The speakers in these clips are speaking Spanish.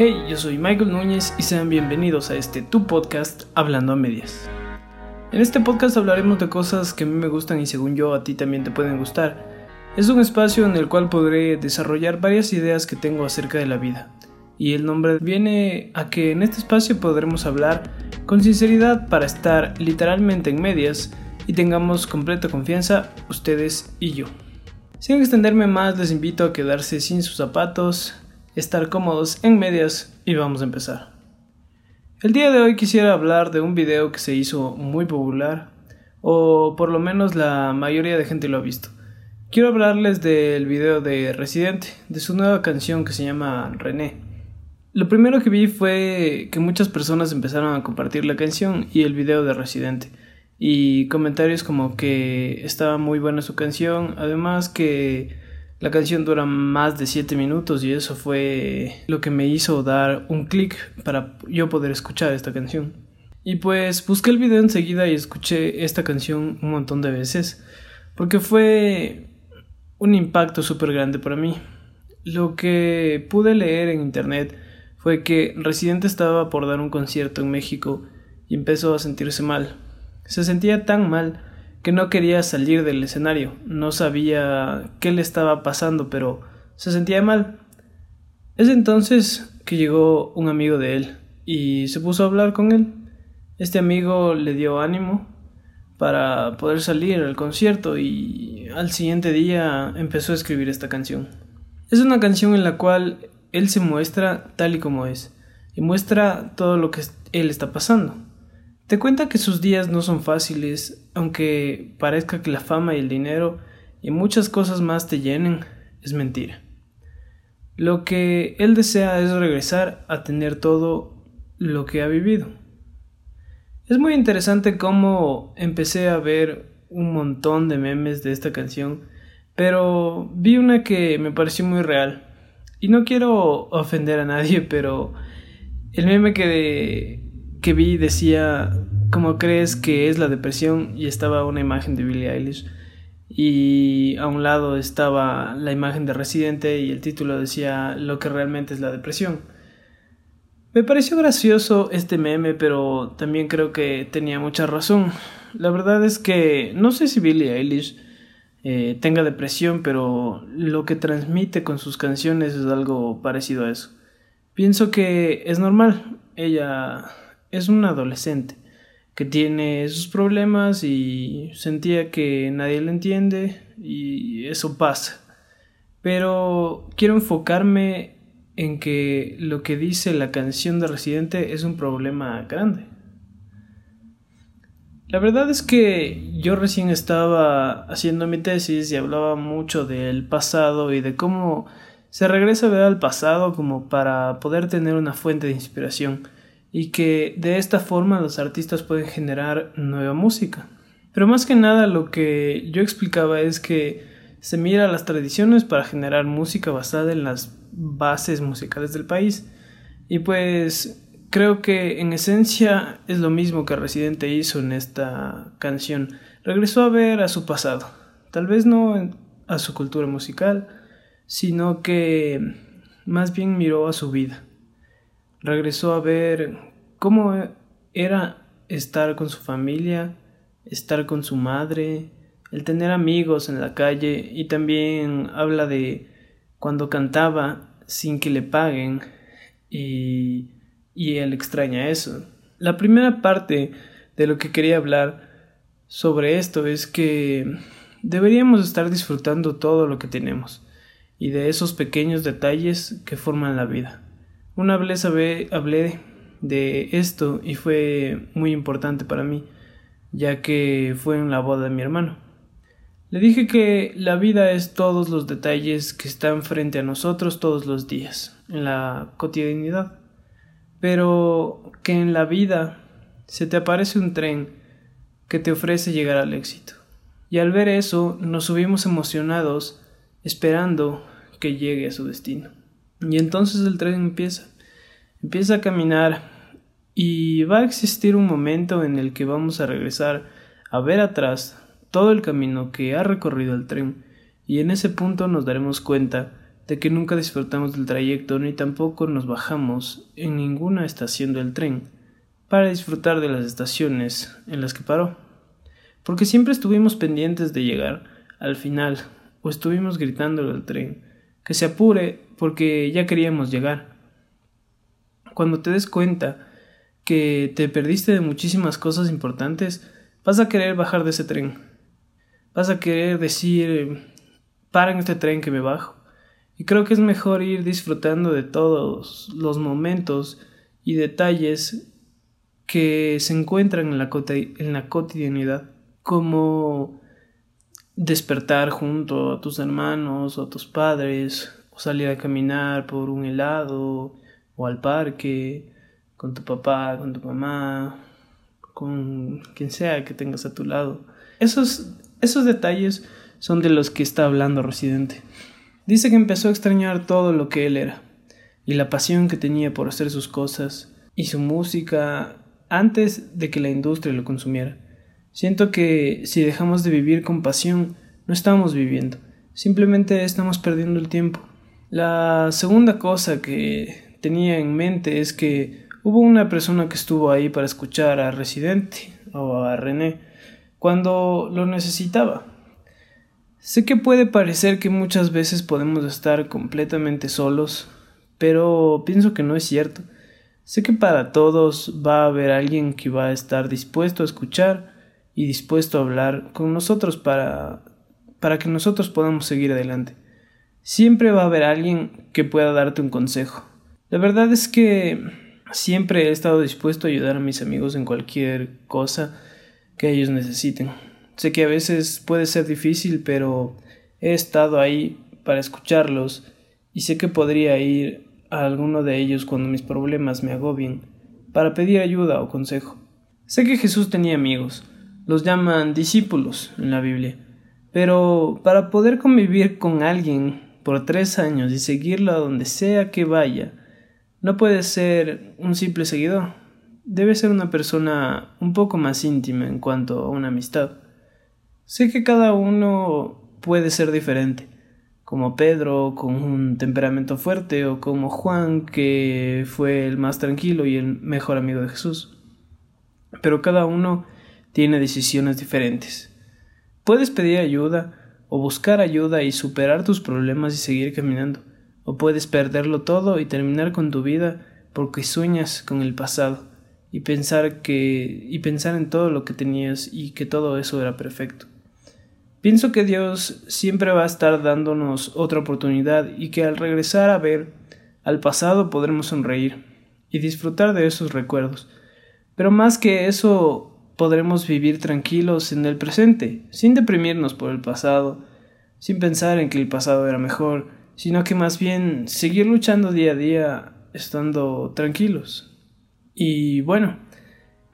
Hey, yo soy Michael Núñez y sean bienvenidos a este tu podcast Hablando a Medias. En este podcast hablaremos de cosas que a mí me gustan y según yo a ti también te pueden gustar. Es un espacio en el cual podré desarrollar varias ideas que tengo acerca de la vida. Y el nombre viene a que en este espacio podremos hablar con sinceridad para estar literalmente en medias y tengamos completa confianza ustedes y yo. Sin extenderme más les invito a quedarse sin sus zapatos, estar cómodos en medias y vamos a empezar. El día de hoy quisiera hablar de un video que se hizo muy popular, o por lo menos la mayoría de gente lo ha visto. Quiero hablarles del video de Residente, de su nueva canción que se llama René. Lo primero que vi fue que muchas personas empezaron a compartir la canción y el video de Residente y comentarios como que estaba muy buena su canción, además que la canción dura más de 7 minutos y eso fue lo que me hizo dar un clic para yo poder escuchar esta canción. Y pues busqué el video enseguida y escuché esta canción un montón de veces porque fue un impacto súper grande para mí. Lo que pude leer en internet fue que Residente estaba por dar un concierto en México y empezó a sentirse mal se sentía tan mal que no quería salir del escenario. No sabía qué le estaba pasando, pero se sentía mal. Es entonces que llegó un amigo de él y se puso a hablar con él. Este amigo le dio ánimo para poder salir al concierto y al siguiente día empezó a escribir esta canción. Es una canción en la cual él se muestra tal y como es y muestra todo lo que él está pasando. Te cuenta que sus días no son fáciles, aunque parezca que la fama y el dinero y muchas cosas más te llenen, es mentira. Lo que él desea es regresar a tener todo lo que ha vivido. Es muy interesante cómo empecé a ver un montón de memes de esta canción, pero vi una que me pareció muy real. Y no quiero ofender a nadie, pero el meme que que vi decía, ¿cómo crees que es la depresión? Y estaba una imagen de Billie Eilish. Y a un lado estaba la imagen de Residente y el título decía lo que realmente es la depresión. Me pareció gracioso este meme, pero también creo que tenía mucha razón. La verdad es que no sé si Billie Eilish eh, tenga depresión, pero lo que transmite con sus canciones es algo parecido a eso. Pienso que es normal. Ella es un adolescente que tiene sus problemas y sentía que nadie le entiende y eso pasa. Pero quiero enfocarme en que lo que dice la canción de Residente es un problema grande. La verdad es que yo recién estaba haciendo mi tesis y hablaba mucho del pasado y de cómo se regresa a ver al pasado como para poder tener una fuente de inspiración y que de esta forma los artistas pueden generar nueva música. Pero más que nada lo que yo explicaba es que se mira las tradiciones para generar música basada en las bases musicales del país. Y pues creo que en esencia es lo mismo que Residente hizo en esta canción. Regresó a ver a su pasado, tal vez no a su cultura musical, sino que más bien miró a su vida regresó a ver cómo era estar con su familia, estar con su madre, el tener amigos en la calle y también habla de cuando cantaba sin que le paguen y, y él extraña eso. La primera parte de lo que quería hablar sobre esto es que deberíamos estar disfrutando todo lo que tenemos y de esos pequeños detalles que forman la vida. Una vez hablé de esto y fue muy importante para mí, ya que fue en la boda de mi hermano. Le dije que la vida es todos los detalles que están frente a nosotros todos los días, en la cotidianidad, pero que en la vida se te aparece un tren que te ofrece llegar al éxito. Y al ver eso nos subimos emocionados esperando que llegue a su destino. Y entonces el tren empieza. Empieza a caminar y va a existir un momento en el que vamos a regresar a ver atrás todo el camino que ha recorrido el tren y en ese punto nos daremos cuenta de que nunca disfrutamos del trayecto ni tampoco nos bajamos en ninguna estación del tren para disfrutar de las estaciones en las que paró, porque siempre estuvimos pendientes de llegar al final o estuvimos gritándole al tren que se apure porque ya queríamos llegar. Cuando te des cuenta que te perdiste de muchísimas cosas importantes, vas a querer bajar de ese tren. Vas a querer decir, para en este tren que me bajo. Y creo que es mejor ir disfrutando de todos los momentos y detalles que se encuentran en la, en la cotidianidad, como despertar junto a tus hermanos o a tus padres, o salir a caminar por un helado o al parque con tu papá, con tu mamá, con quien sea que tengas a tu lado. Esos, esos detalles son de los que está hablando Residente. Dice que empezó a extrañar todo lo que él era y la pasión que tenía por hacer sus cosas y su música antes de que la industria lo consumiera. Siento que si dejamos de vivir con pasión, no estamos viviendo, simplemente estamos perdiendo el tiempo. La segunda cosa que tenía en mente es que hubo una persona que estuvo ahí para escuchar a Residente o a René cuando lo necesitaba. Sé que puede parecer que muchas veces podemos estar completamente solos, pero pienso que no es cierto. Sé que para todos va a haber alguien que va a estar dispuesto a escuchar y dispuesto a hablar con nosotros para, para que nosotros podamos seguir adelante. Siempre va a haber alguien que pueda darte un consejo. La verdad es que siempre he estado dispuesto a ayudar a mis amigos en cualquier cosa que ellos necesiten. Sé que a veces puede ser difícil, pero he estado ahí para escucharlos y sé que podría ir a alguno de ellos cuando mis problemas me agobien para pedir ayuda o consejo. Sé que Jesús tenía amigos, los llaman discípulos en la Biblia, pero para poder convivir con alguien por tres años y seguirlo a donde sea que vaya, no puede ser un simple seguidor, debe ser una persona un poco más íntima en cuanto a una amistad. Sé que cada uno puede ser diferente, como Pedro con un temperamento fuerte o como Juan que fue el más tranquilo y el mejor amigo de Jesús. Pero cada uno tiene decisiones diferentes. Puedes pedir ayuda o buscar ayuda y superar tus problemas y seguir caminando, o puedes perderlo todo y terminar con tu vida porque sueñas con el pasado y pensar que y pensar en todo lo que tenías y que todo eso era perfecto. Pienso que Dios siempre va a estar dándonos otra oportunidad y que al regresar a ver al pasado podremos sonreír y disfrutar de esos recuerdos. Pero más que eso, podremos vivir tranquilos en el presente, sin deprimirnos por el pasado, sin pensar en que el pasado era mejor, sino que más bien seguir luchando día a día estando tranquilos. Y bueno,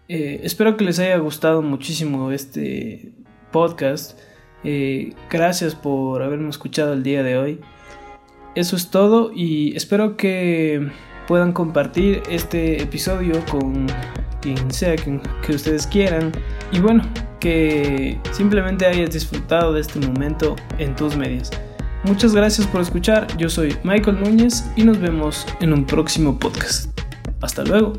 eh, espero que les haya gustado muchísimo este podcast. Eh, gracias por haberme escuchado el día de hoy. Eso es todo y espero que puedan compartir este episodio con quien sea que, ustedes quieran. Y bueno, que simplemente hayas disfrutado de este momento en tus medios. Muchas gracias por escuchar. Yo soy Michael Núñez y nos vemos en un próximo podcast. Hasta luego.